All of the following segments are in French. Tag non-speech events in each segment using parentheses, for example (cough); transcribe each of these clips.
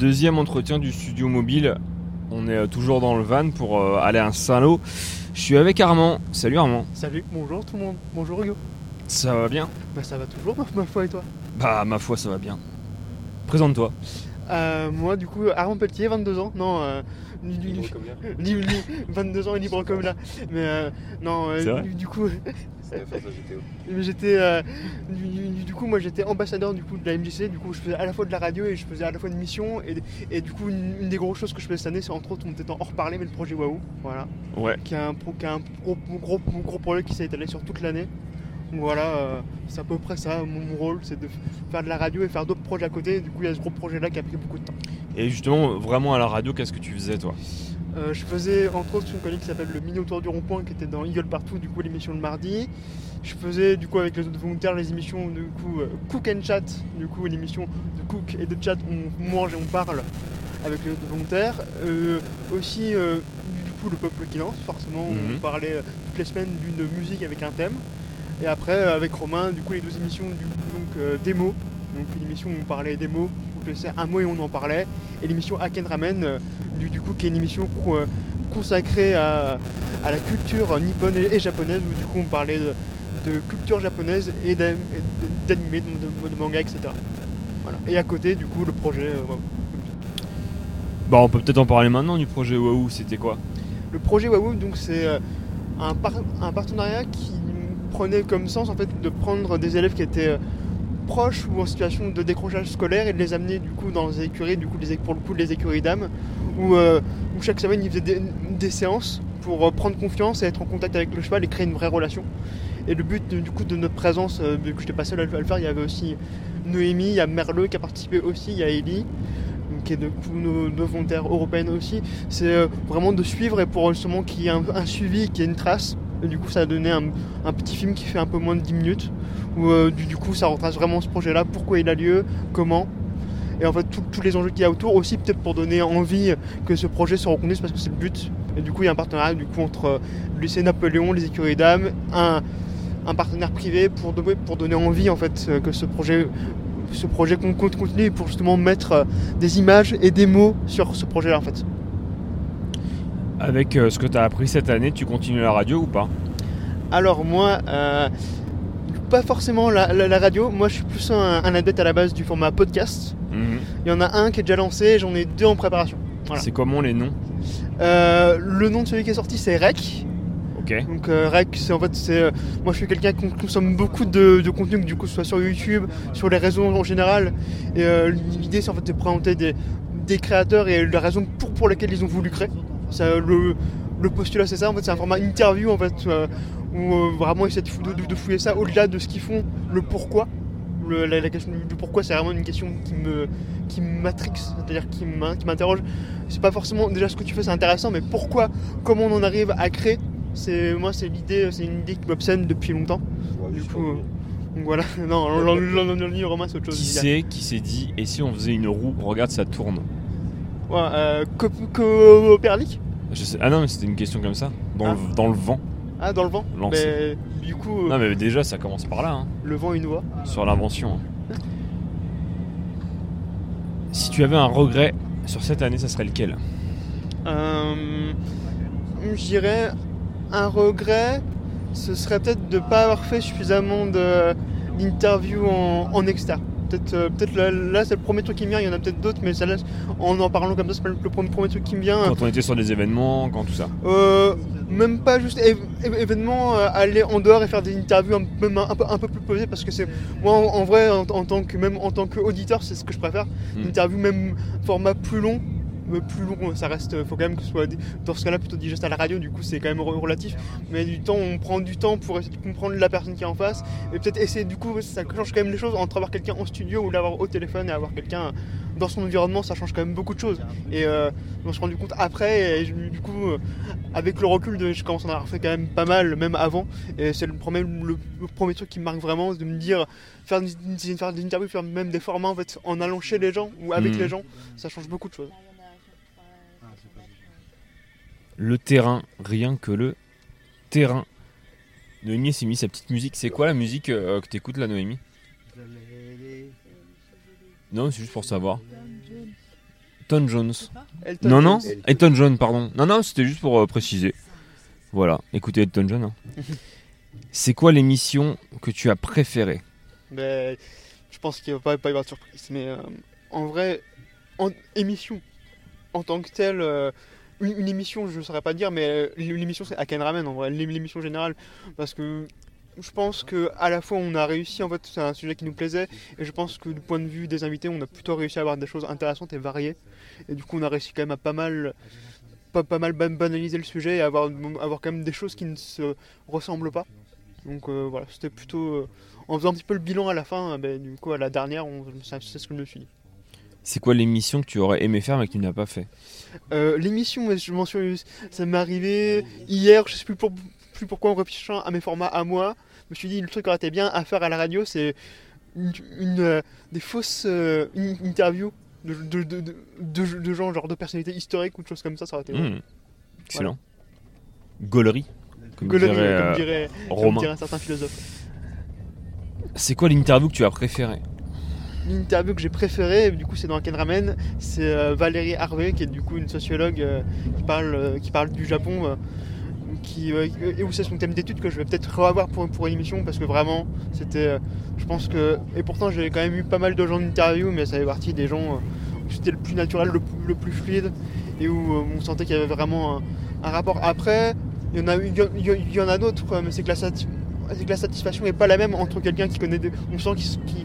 Deuxième entretien du studio mobile. On est euh, toujours dans le van pour euh, aller à Saint-Lô. Je suis avec Armand. Salut Armand. Salut, bonjour tout le monde. Bonjour Hugo. Ça va bien Bah ça va toujours ma, ma foi et toi? Bah ma foi ça va bien. Présente-toi. Euh, Moi du coup Armand Pelletier, 22 ans. Non, euh, ni- ni- (laughs) ni- ni- 22 ans et libre comme là. Mais euh, non, euh, du, du coup, (laughs) mais j'étais, euh, du, du- du coup moi j'étais ambassadeur du coup de la MJC. Du coup je faisais à la fois de la radio et je faisais à la fois une mission. Et, et du coup une, une des grosses choses que je fais cette année c'est entre autres on était en hors parler mais le projet Waouh. Voilà. Ouais. qui a un, pro- qui a un gros, gros, gros projet qui s'est étalé sur toute l'année. Donc voilà, euh, c'est à peu près ça mon, rôle, c'est de faire de la radio et faire d'autres projets à côté. Du coup, il y a ce gros projet-là qui a pris beaucoup de temps. Et justement, vraiment à la radio, qu'est-ce que tu faisais toi? Euh, je faisais entre autres une chronique qui s'appelle Le Mini Autour du Rond-Point qui était dans Eagle Partout, du coup l'émission le mardi. Je faisais du coup avec les autres volontaires les émissions du coup euh, Cook and Chat, du coup une émission de cook et de chat on mange et on parle avec les autres volontaires. Euh, aussi du coup le peuple qui lance, forcément Mhm. on parlait euh, toutes les semaines d'une musique avec un thème. Et après euh, avec Romain, du coup les deux émissions du donc euh, démo, donc une émission où on parlait des mots, on laissait un mot et on en parlait, et l'émission Hack and Ramen, euh, du, du coup qui est une émission co- consacrée à, à la culture nippone et, et japonaise, où du coup on parlait de, de culture japonaise et d'anime, de, de- de manga, etc. Voilà. Et à côté du coup le projet. euh, Waouh. Bah on peut peut-être en parler maintenant du projet Waouh, c'était quoi? Le projet Waouh, donc c'est un, par- un partenariat qui prenait comme sens en fait de prendre des élèves qui étaient euh, proches ou en situation de décrochage scolaire et de les amener du coup dans les écuries, du coup pour le coup les écuries d'âme, où, euh, chaque semaine ils faisaient des, séances pour euh, prendre confiance et être en contact avec le cheval et créer une vraie relation. Et le but du coup de notre présence, euh, vu que je n'étais pas seul à le faire, il y avait aussi Noémie, il y a Merle qui a participé aussi, il y a Ellie, qui est de coup, nos, volontaires européennes aussi, c'est vraiment de suivre et pour justement qu'il y ait un suivi, qu'il y ait une trace. Et du coup, ça a donné un, petit film qui fait un peu moins de 10 minutes, où euh, du, coup, ça retrace vraiment ce projet-là, pourquoi il a lieu, comment? Et en fait, tous les enjeux qu'il y a autour, aussi peut-être pour donner envie que ce projet se reconnaisse, parce que c'est le but. Et du coup, il y a un partenariat du coup, entre euh, lycée Napoléon, les écuries d'âme, un, un partenaire privé pour, donner- envie en fait, euh, que ce projet, ce projet con- con- continue et pour justement mettre euh, des images et des mots sur ce projet-là en fait. Avec euh, ce que tu as appris cette année, tu continues la radio ou pas Alors moi, euh, pas forcément la, la- la radio, moi je suis plus un, un adepte à la base du format podcast. Mhm. Il y en a un qui est déjà lancé, j'en ai deux en préparation. Voilà. C'est comment les noms Euh, le nom de celui qui est sorti c'est Rec. Ok. Donc euh, Rec, c'est en fait, c'est, euh, moi je suis quelqu'un qui consomme beaucoup de, de contenu, que du coup ce soit sur YouTube, sur les réseaux en général. Et l'idée c'est en fait de présenter des, des créateurs et la raison pour, pour laquelle ils ont voulu créer. Ça, le, le postulat c'est ça, en fait c'est un format interview en fait, euh, où euh, vraiment essayer de, fou- de- de fouiller ça au-delà de ce qu'ils font, le pourquoi. Le- la, la question du, pourquoi c'est vraiment une question qui me qui m'attrix, c'est-à-dire qui m'in- qui m'interroge. C'est pas forcément déjà ce que tu fais c'est intéressant, mais pourquoi, comment on en arrive à créer c'est moi c'est l'idée c'est une idée qui m'obsède depuis longtemps du coup euh, donc voilà (laughs) non l'en- l'en- Romain c'est autre chose Qui c'est qui s'est dit et si on faisait une roue Regarde, ça tourne. Ouais, euh, Co- Copernic Je sais- Ah non, mais c'était une question comme ça. Dans, Ah. le, dans le vent. ah dans le vent Lancé. mais du coup euh, Non, mais déjà, ça commence par là, hein, le vent une voix sur l'invention. hein. Si tu avais un regret sur cette année, ça serait lequel? Euh, je dirais un regret, ce serait peut-être de ne pas avoir fait suffisamment d'interviews en, en externe. Peut-être euh, peut-être là, là, c'est le premier truc qui me vient, il y en a peut-être d'autres, mais celle-là, en en parlant comme ça, c'est pas le le premier, premier truc qui me vient. Quand on était sur des événements, quand tout ça. Euh, même pas juste év- év- événement, euh, aller en dehors et faire des interviews un, même un, un peu, un peu plus posées parce que c'est moi en, en vrai en, en tant que même en tant qu'auditeur c'est ce que je préfère. Une interview même format plus long, plus long ça reste, faut quand même que ce soit des- dans ce cas-là plutôt digeste à la radio. Du coup c'est quand même re- relatif, mais du temps on prend du temps pour essayer de comprendre la personne qui est en face et peut-être essayer du coup ça change quand même les choses entre avoir quelqu'un en studio ou l'avoir au téléphone et avoir quelqu'un dans son environnement ça change quand même beaucoup de choses. Et euh, me suis rendu compte après et je- du coup euh, avec le recul, de, je commence à en avoir fait quand même pas mal, même avant. Et c'est le premier, le, le premier truc qui me marque vraiment, c'est de me dire, faire, une- faire des interviews, faire même des formats en fait, en allant chez les gens ou avec Mhm. les gens, ça change beaucoup de choses. Le terrain, rien que le terrain. Noémie s'est mis sa petite musique. C'est quoi la musique euh, que t'écoutes là, Noémie? Non, c'est juste pour savoir. Elton Jones. Elton Non, non, John. Elton John, pardon. Non, non, c'était juste pour euh, préciser. Voilà, écoutez Elton John. hein. (laughs) C'est quoi l'émission que tu as préférée? Mais je pense qu'il va pas, pas y avoir de surprise. Mais euh, en vrai, en émission, en tant que telle, une, émission, je ne saurais pas dire, mais euh, l'émission c'est Aken Ramen en vrai, l'é- l'émission générale. Parce que je pense que à la fois on a réussi, en fait, c'est un sujet qui nous plaisait, et je pense que du point de vue des invités, on a plutôt réussi à avoir des choses intéressantes et variées. Et du coup, on a réussi quand même à pas mal. Pas, mal ban- banaliser le sujet et avoir, avoir quand même des choses qui ne se ressemblent pas. Donc euh, voilà, c'était plutôt. euh, en faisant un petit peu le bilan à la fin, euh, ben, du coup, à la dernière, c'est ce que je me suis dit. C'est quoi l'émission que tu aurais aimé faire mais que tu n'as pas fait Euh, L'émission, je m'en suis. Ça m'est arrivé hier, je sais plus, pour- plus pourquoi en réfléchissant à mes formats à moi. Je me suis dit, le truc qui aurait été bien à faire à la radio, c'est une, une, euh, des fausses euh, in- interviews de, de, gens, genre de personnalités historiques ou de choses comme ça, ça aurait été. Hmm, Excellent. Gaulerie, comme Gaulerie, dirait, comme dirait, comme dirait un certain philosophe. C'est quoi l'interview que tu as préférée L'interview que j'ai préférée, du coup, c'est dans Ken Ramen, c'est euh, Valérie Harvey, qui est du coup une sociologue euh, qui, parle, euh, qui parle du Japon, qui, et où c'est son thème d'étude que je vais peut-être revoir pour, pour une émission, parce que vraiment, c'était, je pense que, et pourtant j'ai quand même eu pas mal de gens d'interview, mais ça fait partie des gens où c'était le plus naturel, le, plus- le plus fluide, et où on sentait qu'il y avait vraiment un, rapport. Après, il y en a, il y, en a d'autres, mais c'est que la c'est que la satisfaction n'est pas la même entre quelqu'un qui connaît, des- on sent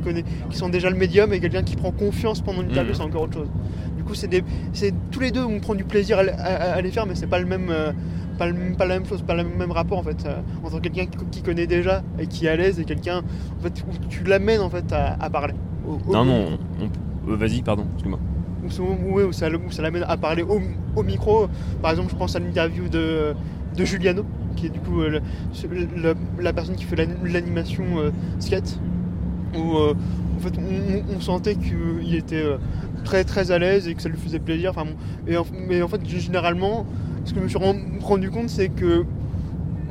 connaît, qui sent déjà le médium et quelqu'un qui prend confiance pendant l'interview, Mhm. c'est encore autre chose. Du coup, c'est des, c'est tous les deux, on prend du plaisir à, le- à- à les faire, mais c'est pas le même, euh, pas, le- pas la même chose, pas le même rapport en fait. euh, entre quelqu'un qui, qui connaît déjà et qui est à l'aise et quelqu'un en fait où tu l'amènes en fait à, à parler. Au- au- Non, non, on- on- euh, vas-y, pardon, excuse-moi. où, ça- où- où ça, le- où ça l'amène à parler au, au micro. Par exemple, je pense à l'interview de, de Giuliano, qui est du coup euh, la personne qui fait l'an- l'animation euh, skate, où euh, en fait on, sentait qu'il était très très à l'aise et que ça lui faisait plaisir. Enfin, bon, et en- mais en fait, généralement, ce que je me suis ren- rendu compte, c'est que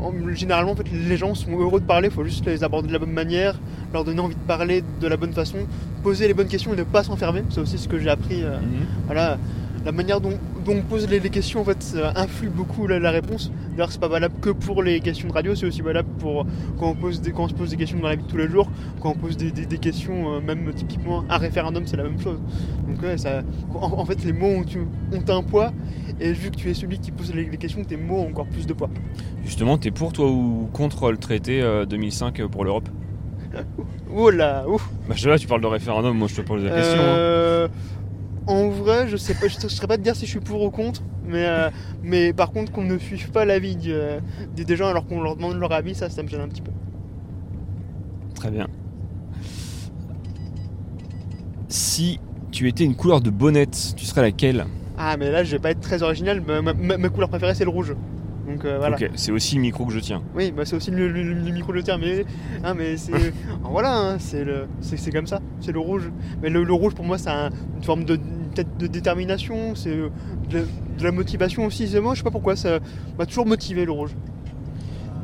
en- généralement, en fait, les gens sont heureux de parler, il faut juste les aborder de la bonne manière, leur donner envie de parler de la bonne façon, poser les bonnes questions et ne pas s'enfermer. C'est aussi ce que j'ai appris. euh, voilà, la manière dont, dont on pose les, les questions en fait ça influe beaucoup la, la réponse. D'ailleurs, c'est pas valable que pour les questions de radio, c'est aussi valable pour quand on, pose des, quand on se pose des questions dans la vie de tous les jours, quand on pose des, des- des questions, euh, même typiquement un référendum, c'est la même chose. Donc ouais, ça, en, en fait, les mots ont, ont un poids, et vu que tu es celui qui pose les, les questions, tes mots ont encore plus de poids. Justement, t'es pour toi ou contre le traité euh, 2005 pour l'Europe? (laughs) Oh là, ouf. Bah, je sais pas, tu parles de référendum, moi je te pose la question. hein. En vrai, je sais pas, je ne saurais pas te dire si je suis pour ou contre, mais, euh, mais par contre qu'on ne suive pas l'avis euh, des, gens alors qu'on leur demande leur avis, ça, ça me gêne un petit peu. Très bien. Si tu étais une couleur de bonnette, tu serais laquelle? Ah, mais là, je vais pas être très original, ma, ma- ma- ma couleur préférée c'est le rouge. Donc euh, voilà. Ok, c'est aussi le micro que je tiens. Oui, bah, c'est aussi le, le- le micro de terme, mais, hein, mais c'est (laughs) voilà, hein, c'est comme ça, c'est le rouge. Mais le, le rouge pour moi, c'est un- une forme de peut-être de détermination, c'est euh, de, de la motivation aussi. C'est moi, je sais pas pourquoi, ça m'a toujours motivé le rouge.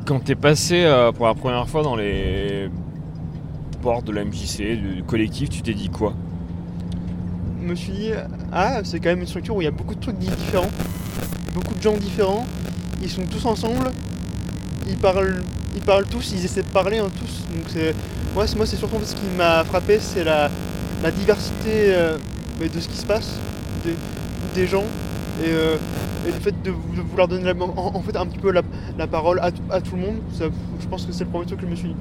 Quand t'es passé euh, pour la première fois dans les portes de la MJC, du, collectif, tu t'es dit quoi? Je me suis dit, ah, c'est quand même une structure où il y a beaucoup de trucs di- différents, beaucoup de gens différents, ils sont tous ensemble, ils parlent, ils parlent tous, ils essaient de parler hein, tous. Donc c'est, moi, c'est, moi, c'est surtout ce qui m'a frappé, c'est la, la diversité euh, mais de ce qui se passe, des, des gens, et, euh, et le fait de, vou- de vouloir donner la- en, en fait un petit peu la, la parole à, tout- à tout le monde. Ça, je pense que c'est le premier truc que je me suis dit.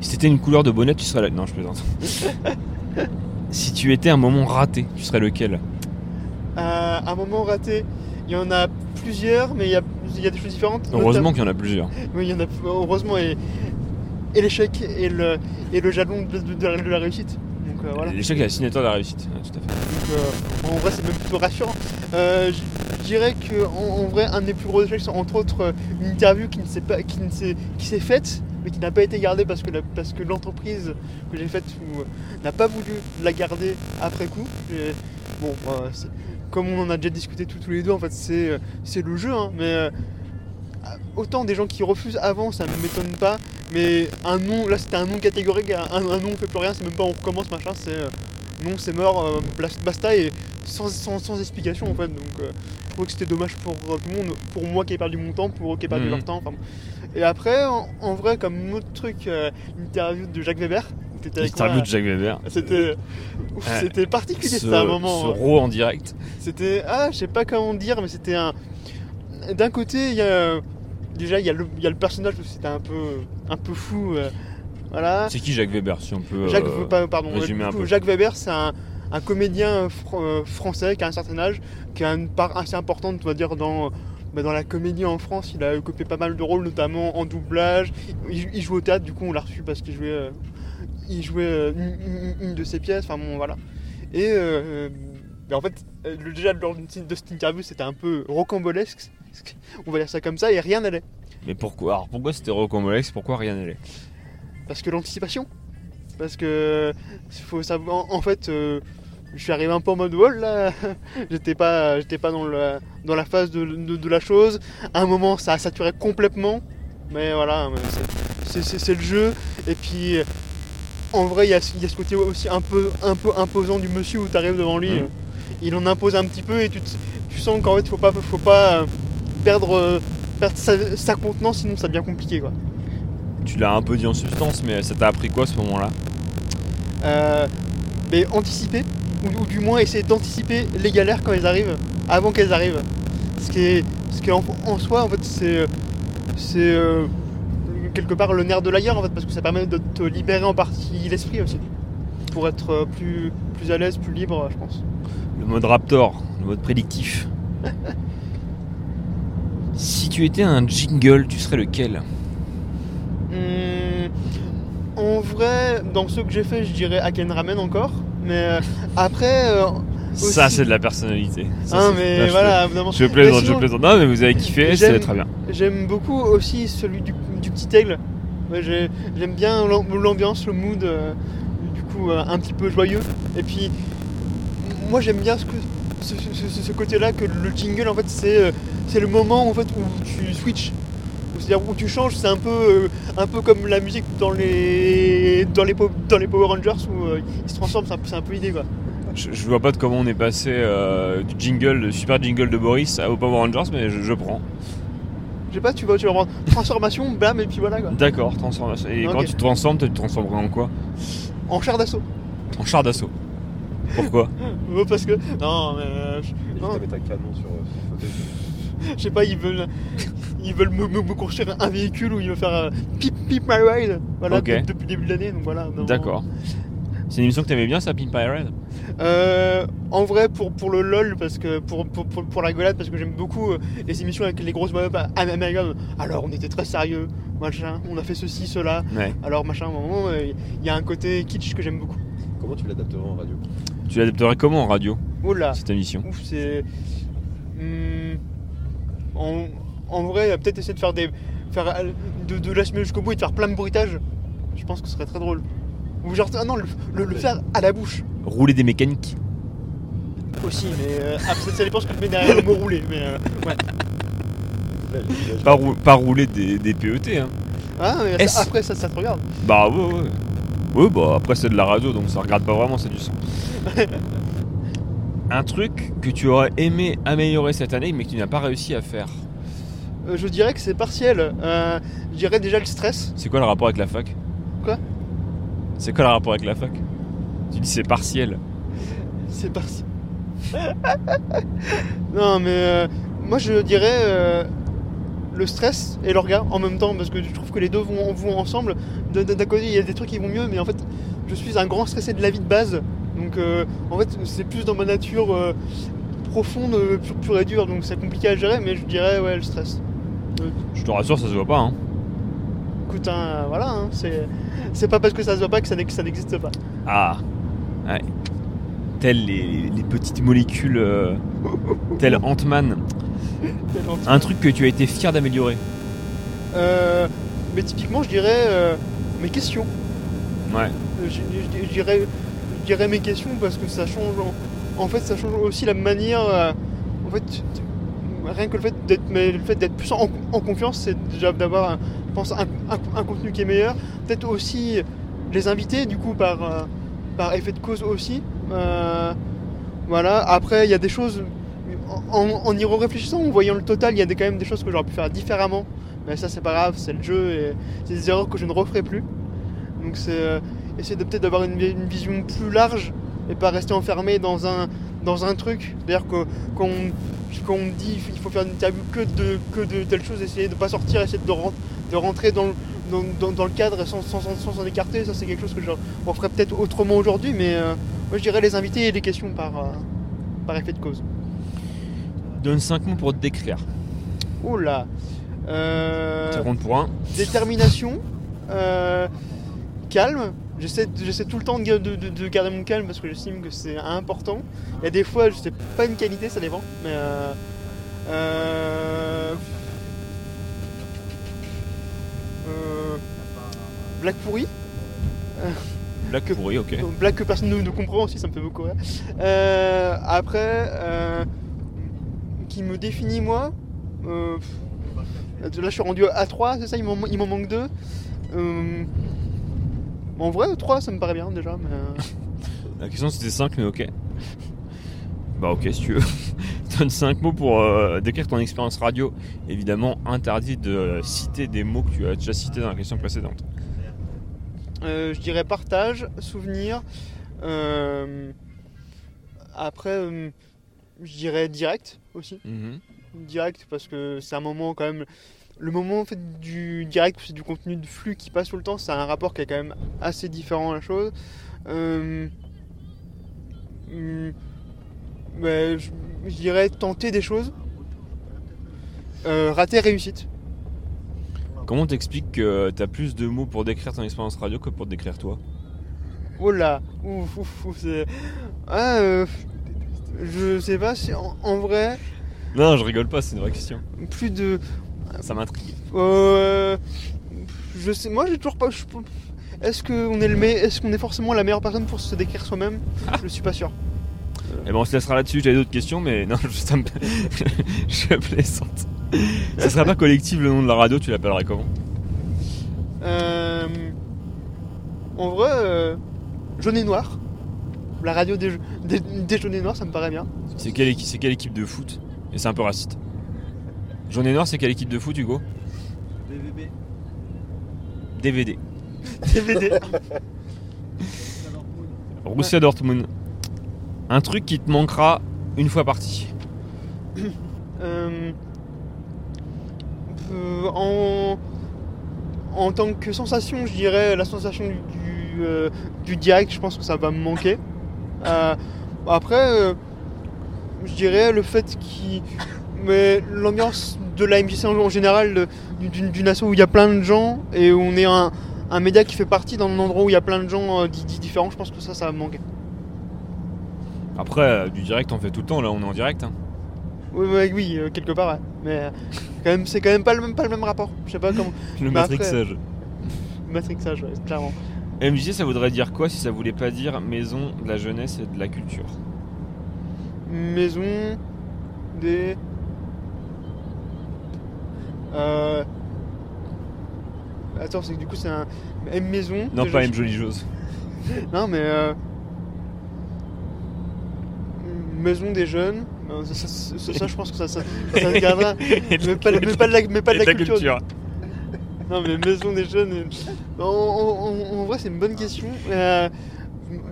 Si t'étais une couleur de bonnette, tu serais la... Non, je plaisante. (laughs) si tu étais un moment raté, tu serais lequel? Euh, un moment raté, il y en a plusieurs, mais il y a, il y a des choses différentes. Heureusement qu'il y en a plusieurs. Oui, il y en a heureusement et, et l'échec et le, et le jalon de, de la réussite. Donc euh, voilà. L'échec est la signature de la réussite. Ouais, tout à fait. Donc, euh, en vrai, c'est même plutôt rassurant. Euh, je dirais que en, en vrai, un des plus gros échecs, c'est entre autres euh, une interview qui ne s'est pas, qui ne s'est, qui s'est faite, mais qui n'a pas été gardée parce que la- parce que l'entreprise que j'ai faite n'a pas voulu la garder après coup. Et, bon, c'est- comme on en a déjà discuté tous, tous les deux, en fait, c'est, c'est le jeu, hein, mais autant des gens qui refusent avant, ça ne m'étonne pas. Mais un nom, là c'était un nom catégorique, un, un nom on fait plus rien, c'est même pas on recommence machin, c'est euh, non c'est mort, euh, basta et sans, sans- sans explication en fait. Donc euh, je trouvais que c'était dommage pour euh, tout le monde, pour moi qui ai perdu mon temps, pour eux qui ai perdu Mhm. leur temps. enfin, bon. Et après, en, en vrai, comme autre truc, l'interview de Jacques Weber. t'étais avec Interview moi, de Jacques Weber. C'était c'était particulier, c'était un moment. ce raw en direct. C'était. Ah, je sais pas comment dire, mais c'était un. D'un côté, il y a. Déjà, il y, a le- il y a le personnage, c'était un peu, un peu fou. euh, voilà. C'est qui Jacques Weber si on peut. Jacques, euh, pas- pardon, résumer du un peu. Jacques Weber, c'est un, un comédien fr- euh, français qui a un certain âge, qui a une part assez importante, on va dire, dans, bah, dans la comédie en France. Il a occupé pas mal de rôles, notamment en doublage. Il, il joue au théâtre, du coup, on l'a reçu parce qu'il jouait, euh, il jouait euh, une, une- une de ses pièces. Enfin bon, voilà. Et euh, bah, en fait, euh, le- déjà lors d'une- de cette interview, c'était un peu rocambolesque. On va dire ça comme ça, et rien n'allait. Mais pourquoi Alors pourquoi c'était Rocambolex Pourquoi rien n'allait? Parce que l'anticipation. Parce que faut savoir. En, en fait, euh, je suis arrivé un peu en mode wall là. (laughs) j'étais pas, j'étais pas dans, la phase de, de- de la chose. À un moment, ça a saturé complètement. Mais voilà, c'est- le jeu. Et puis, en vrai, il y a, il y a ce côté aussi un peu, un peu imposant du monsieur où tu arrives devant lui. Euh, Il en impose un petit peu et tu, te- tu sens qu'en fait, faut pas, faut pas perdre, euh, perdre sa, sa contenance, sinon ça devient compliqué quoi. Tu l'as un peu dit en substance, mais ça t'a appris quoi à ce moment-là? Euh, mais anticiper, ou, ou du moins essayer d'anticiper les galères quand elles arrivent, avant qu'elles arrivent. Ce qui est, ce qui est en, en soi, en fait, c'est, c'est euh, quelque part le nerf de l'ailleurs, en fait, parce que ça permet de te libérer en partie l'esprit aussi, pour être plus, plus à l'aise, plus libre, je pense. Le mode Raptor, le mode prédictif. (laughs) tu étais un jingle, tu serais lequel Hum, en vrai, dans ceux que j'ai fait, je dirais Aken Ramen encore, mais euh, après, euh, Ça, c'est de la personnalité. Ça, hein, c'est- mais là, je voilà, évidemment. Je plaisante, Mais je plaisante. Non, mais vous avez kiffé, J'aime- c'est très bien. J'aime beaucoup aussi celui du, du petit aigle. Ouais, J'aime bien l'am- l'ambiance, le mood, euh, du coup euh, un petit peu joyeux. Et puis, moi j'aime bien ce, que- ce, ce- côté-là que le jingle en fait c'est euh, c'est le moment en fait où tu switches. C'est-à-dire où tu changes, c'est un peu, euh, un peu comme la musique dans les, dans les, dans les Power Rangers où euh, ils se transforment, c'est un, c'est un peu l'idée quoi. Je, je vois pas de comment on est passé euh, du jingle, le super jingle de Boris au Power Rangers, mais je, je prends. Je sais pas, tu vas, tu vas voir transformation, (laughs) bam, et puis voilà quoi. D'accord, transformation. Et quand tu te transformes, tu te transformerais en quoi? En char d'assaut. En char d'assaut. Pourquoi Oh, parce que. Non, mais. euh, je- non, canon sur. euh, Je sais pas, ils veulent, ils veulent me, me- me construire un véhicule où il va faire euh, pip pip my ride. Voilà, depuis le début de l'année, donc voilà. D'accord. C'est une émission que t'aimais bien, ça, Pimp My Ride? Euh, en vrai, pour, pour le lol, parce que pour, pour, pour, pour la rigolade, parce que j'aime beaucoup euh, les émissions avec les grosses meufs am- américaines. Alors, on était très sérieux, machin, on a fait ceci, cela. Ouais. Alors, machin, à un moment, il y a un côté kitsch que j'aime beaucoup. Comment tu l'adapterais en radio? Tu l'adapterais comment en radio, là, cette émission ouf, c'est. Hmm, en, en vrai, peut-être essayer de faire des. Faire, euh, de, de l'assumer jusqu'au bout et de faire plein de bruitages. Je pense que ce serait très drôle. Ou genre, ah non, le, le- le faire à la bouche Rouler des mécaniques. aussi, mais euh, ah, peut-être ça dépend ce que tu mets derrière le mot rouler. Mais, euh, ouais. Pas, rou- pas rouler des, des PET, hein. Ah, mais ça- après, ça, ça te regarde. Bah ouais, ouais. Ouais, bah après c'est de la radio donc ça regarde pas vraiment, c'est du son. (laughs) Un truc que tu aurais aimé améliorer cette année mais que tu n'as pas réussi à faire. Euh, je dirais que c'est partiel. Euh, je dirais déjà le stress. C'est quoi le rapport avec la fac? Quoi? C'est quoi le rapport avec la fac? Tu dis c'est partiel. C'est partiel. (laughs) non, mais euh, moi je dirais le stress et l'orga en même temps parce que je trouve que les deux vont, vont ensemble. D'un côté, il y a des trucs qui vont mieux, mais en fait, je suis un grand stressé de la vie de base. Donc, euh, en fait, c'est plus dans ma nature euh, profonde, euh, pure, pure et dure. Donc, c'est compliqué à gérer, mais je dirais, ouais, le stress. Je te rassure, ça se voit pas. Hein. Écoute, hein, voilà, hein, c'est c'est pas parce que ça se voit pas que ça n'existe pas. Ah, ouais. Telles les, les petites molécules, euh, tel Ant-Man. Un truc que tu as été fier d'améliorer. Euh, mais typiquement, je dirais euh, mes questions. Ouais. Je, je- je dirais, je dirais mes questions parce que ça change. En, en fait, ça change aussi la manière. en fait, rien que le fait d'être, mais le fait d'être plus en, en confiance, c'est déjà d'avoir, un- je pense, un, un- un contenu qui est meilleur. Peut-être aussi les inviter, du coup, par, par effet de cause aussi. Euh, Voilà, après il y a des choses, en, en- y réfléchissant, en voyant le total, il y a quand même des choses que j'aurais pu faire différemment. Mais ça c'est pas grave, c'est le jeu et c'est des erreurs que je ne referai plus. Donc c'est euh, essayer peut-être d'avoir une, vi- une vision plus large et pas rester enfermé dans un, dans un truc. C'est-à-dire que quand on, me dit il faut faire une interview que de, que de telle chose, essayer de pas sortir, essayer de, de rentrer dans, le- dans, dans- le cadre sans sans- sans- s'en écarter, ça c'est quelque chose que je referais peut-être autrement aujourd'hui, mais euh, moi je dirais les invités et les questions par, euh, par effet de cause. Donne 5 mots pour te décrire. Oh là Euh, pour un. Détermination, euh, calme. J'essaie, j'essaie tout le temps de, de- de- de garder mon calme parce que j'estime que c'est important. Il y a des fois, c'est pas une qualité, ça dépend. Mais euh, euh, euh, blague pourrie. Blague Que- pourrie, ok. Blague que personne ne, ne comprend aussi, ça me fait beaucoup rire. Euh, après, euh, qui me définit moi. euh, là, je suis rendu à 3, c'est ça Il m'en manque 2. en vrai, 3, ça me paraît bien déjà. Mais, euh, La question c'était 5, mais ok. Bah, ok, si tu veux. (laughs) Donne 5 mots pour euh, décrire ton expérience radio. Évidemment, interdit de euh, citer des mots que tu as déjà cités dans la question précédente. Euh, je dirais partage, souvenir. euh, après, euh, je dirais direct aussi. Mhm. direct parce que c'est un moment quand même le moment en fait du direct c'est du contenu de flux qui passe tout le temps c'est un rapport qui est quand même assez différent à la chose Euh, hum, ouais, je, je dirais tenter des choses Euh, rater réussite Comment t'expliques que t'as plus de mots pour décrire ton expérience radio que pour te décrire toi? Oh là ouf ouf, ouf c'est ah, euh, je sais pas si en, en vrai Non, je rigole pas, c'est une vraie question. plus de Ça m'intrigue. Euh, je sais, moi j'ai toujours pas. je- Est-ce qu'on est le me- est-ce qu'on est forcément la meilleure personne pour se décrire soi-même? (laughs) Je suis pas sûr. Et ben on se laissera là-dessus, j'avais d'autres questions, mais non, (laughs) je, ça me... (laughs) je plaisante. Ça serait pas collectif le nom de la radio, tu l'appellerais comment Euh, en vrai, euh, jaune et noir. La radio des, des, des jaunes et noirs, ça me paraît bien. C'est quelle, équipe, c'est quelle équipe de foot? Et c'est un peu raciste. Jaune et noir, c'est quelle équipe de foot, Hugo? BVB. DVD. DVD. (laughs) Borussia Dortmund. Un truc qui te manquera une fois parti. Euh, euh, en, en tant que sensation, je dirais la sensation du, du, euh, direct, je pense que ça va me manquer. Euh, après, je dirais le fait qu'il. Mais l'ambiance de la MJC en, général, d'une asso où il y a plein de gens et où on est un, un média qui fait partie d'un endroit où il y a plein de gens di- di- différents, je pense que ça, ça va me manquer. Après, du direct, on fait tout le temps, là on est en direct. hein. Oui, oui, oui, euh, quelque part, ouais. Mais euh, quand même, c'est quand même pas le même, pas le même rapport. Je sais pas comment. Le Bah après- matrixage. Matrixage, ouais, clairement. MJC, ça voudrait dire quoi si ça voulait pas dire maison de la jeunesse et de la culture? Maison des. Euh... Attends, c'est que du coup c'est un. M maison. Non, pas M jolie chose. (laughs) Non, mais. Euh... Maison des jeunes. Non, ça, ça, ça- ça, je pense que ça, ça, ça (laughs) se gardera. mais, pas, mais pas de la, mais pas de Et la culture. Non, mais maison des jeunes. euh, En, en- en- en vrai, c'est une bonne question. Euh,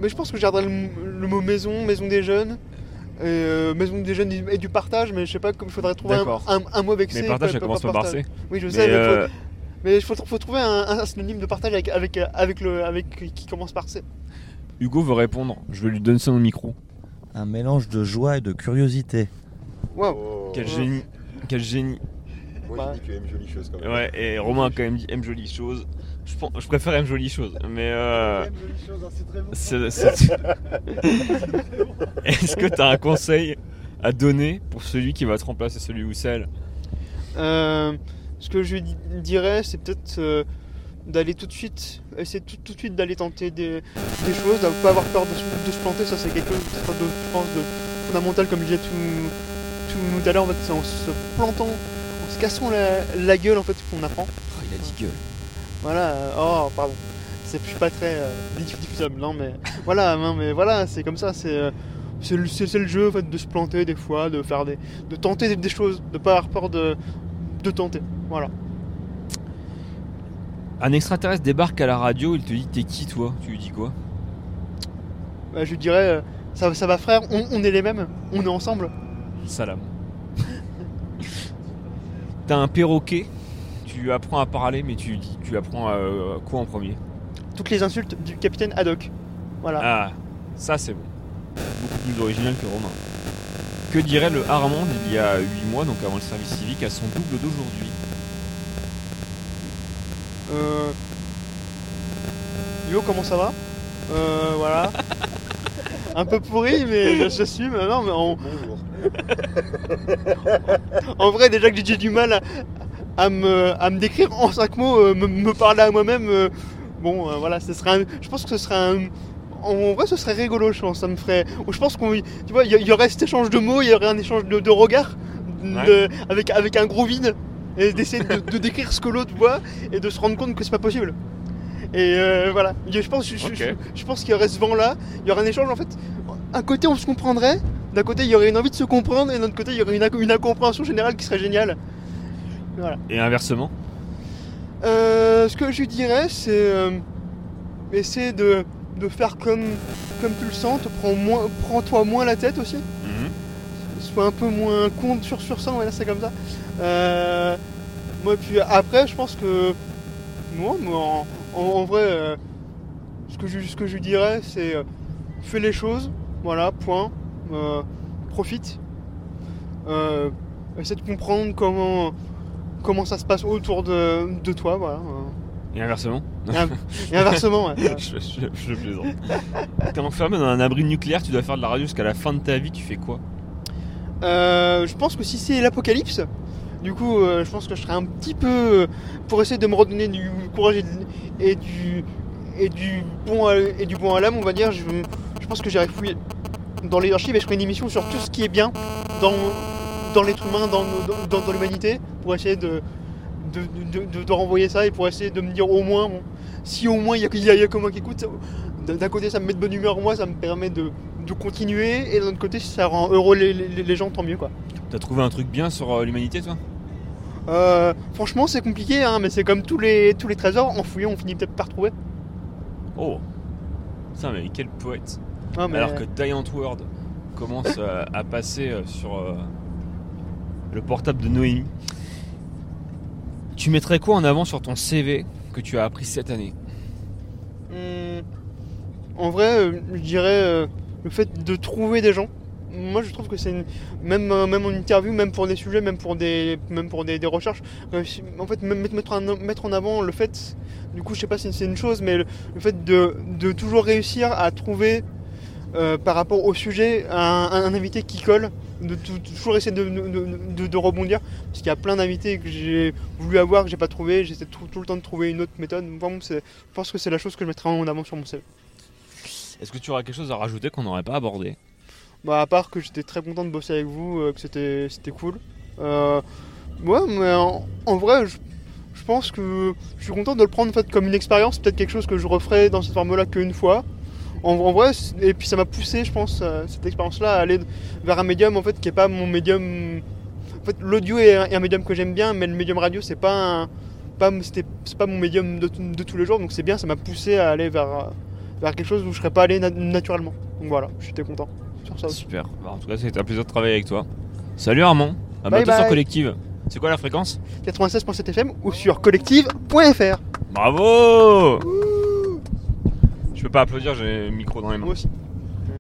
mais je pense que je garderai le, le mot maison, maison des jeunes. et, euh, maison des jeunes et du partage, mais je sais pas, comme il faudrait trouver un, un- un mot avec Mais partage, ça commence par partage. C. Oui, je sais, mais, euh, faut, mais il faut, faut trouver un, un synonyme de partage avec, avec, avec, le, avec qui commence par C. Hugo veut répondre. Je vais lui donner son micro. Un mélange de joie et de curiosité. Waouh! Oh. Quel génie. Quel génie. Moi j'ai dit que jolie chose quand même. Ouais, et Romain a quand même dit aime jolie chose. Je, pense- je préfère aime jolie chose. Mais euh, M jolie chose, hein, c'est très bon. c'est- c'est- (laughs) (laughs) est-ce que tu as un conseil à donner pour celui qui va te remplacer, celui ou celle? Euh, ce que je dirais, c'est peut-être euh, d'aller tout de suite, essayer tout, tout de suite d'aller tenter des, des choses, de pas avoir peur de, se- de se planter. Ça, c'est quelque chose, de, je pense, de fondamental, comme je disais tout, tout, tout à l'heure. En fait, c'est en se plantant, en se cassant la, la gueule, en fait, qu'on apprend. Oh, Il a dit gueule. Voilà. oh, pardon. C'est, je suis pas très euh, diffusable, non, mais (laughs) voilà, non, mais voilà, c'est comme ça. C'est, euh, c'est le, c'est- c'est le jeu en fait, de se planter des fois, de faire des, de tenter des, des choses, de pas avoir peur de, de tenter. Voilà. Un extraterrestre débarque à la radio, il te dit T'es qui toi? Tu lui dis quoi? Bah, je lui dirais, euh, ça, ça va frère, on, on est les mêmes, on est ensemble. Salam. T'as un perroquet, tu lui apprends à parler, mais tu lui dis Tu apprends euh, quoi en premier? Toutes les insultes du capitaine Haddock. Voilà. Ah, ça c'est bon. Beaucoup plus original que Romain. Que dirait le Armand il y a 8 mois, donc avant le service civique, à son double d'aujourd'hui? Euh... Yo, comment ça va Euh, voilà. Un peu pourri, mais je- j'assume. Non, mais en, Bonjour. en vrai, déjà que j'ai du mal à, à me, à me décrire en cinq mots, euh, me, me parler à moi-même, euh, bon, euh, voilà, ce serait un- je pense que ce serait un. En vrai, ce serait rigolo, je pense. Ça me ferait. Je pense qu'on, tu vois, il y, aurait cet échange de mots, il y aurait un échange de, de regards, de- avec, avec un gros vide, et d'essayer de, de décrire ce que l'autre voit et de se rendre compte que c'est pas possible. Et euh, voilà, je pense, je, pense qu'il y aurait ce vent-là, il y aurait un échange en fait. Un côté, on se comprendrait, d'un côté, il y aurait une envie de se comprendre, et d'un autre côté, il y aurait une, inco- une incompréhension générale qui serait géniale. Voilà. Et inversement? Euh, ce que je dirais, c'est euh, essayer de, de faire comme, comme tu le sens, moins, prends-toi moins la tête aussi. Sois un peu moins con sur, sur ça, on va dire ça comme ça. Euh, moi, puis après, je pense que moi, moi, en, en- en vrai, euh, ce, que je, ce que je lui dirais, c'est euh, fais les choses, voilà, point, euh, profite, essaie de comprendre comment, comment ça se passe autour de, de toi, voilà. Et inversement Et, in- et inversement, ouais. (laughs) je, je, je plaisante. T'es enfermé dans un abri nucléaire, tu dois faire de la radio jusqu'à la fin de ta vie, tu fais quoi? Euh, je pense que si c'est l'apocalypse, du coup, euh, je pense que je serais un petit peu euh, pour essayer de me redonner du courage et, du et du bon à, et du bon l'âme, on va dire. Je, pense que j'irai fouiller dans les archives et je ferai une émission sur tout ce qui est bien dans dans l'être humain, dans, dans, l'humanité, pour essayer de de, de, de- renvoyer ça et pour essayer de me dire au moins, si au moins il y a, y a- que moi qui écoute, d'un côté ça me met de bonne humeur moi, ça me permet de, de continuer et d'un autre côté si ça rend heureux les, les- les gens, tant mieux quoi. T'as trouvé un truc bien sur euh, l'humanité, toi? Euh, franchement, c'est compliqué, hein, mais c'est comme tous les, tous les trésors, en fouillant, on finit peut-être par trouver. Oh Ça, mais quel poète mais- Alors que Giant World commence euh, à passer euh, sur le portable de Noémie. Tu mettrais quoi en avant sur ton CV que tu as appris cette année? Hum, en vrai, je dirais le fait de trouver des gens. Moi, je trouve que c'est une- même euh, même en interview, même pour des sujets, même pour des même pour des, recherches. euh, en fait, mettre, mettre en, avant le fait, du coup, je sais pas si c'est une chose, mais le, fait de, de toujours réussir à trouver euh, par rapport au sujet un, un- invité qui colle, de, tou- toujours essayer de, de- rebondir, parce qu'il y a plein d'invités que j'ai voulu avoir que j'ai pas trouvé. J'essaie tout, le temps de trouver une autre méthode. C'est je pense que c'est la chose que je mettrai en avant sur mon CV. Est-ce que tu auras quelque chose à rajouter qu'on n'aurait pas abordé? Bah, à part que j'étais très content de bosser avec vous, euh, que c'était c'était cool. Euh, ouais, mais en, vrai, je, je pense que je suis content de le prendre en fait, comme une expérience, peut-être quelque chose que je referai dans cette forme-là qu'une fois. En, vrai, et puis ça m'a poussé, je pense, euh, cette expérience-là, à aller vers un médium en fait qui est pas mon médium. En fait, l'audio est, un- médium que j'aime bien, mais le médium radio, c'est pas pas, c'est pas mon médium de, de tous les jours, donc c'est bien, ça m'a poussé à aller vers, vers quelque chose où je serais pas allé na- naturellement. Donc voilà, j'étais content sur ça aussi. Super. Bah, en tout cas, c'était un plaisir de travailler avec toi. Salut Armand. À bientôt sur. Collective. C'est quoi la fréquence 96.7 FM ou sur collective.fr. Bravo Je peux pas applaudir, j'ai le micro dans les mains. Moi aussi.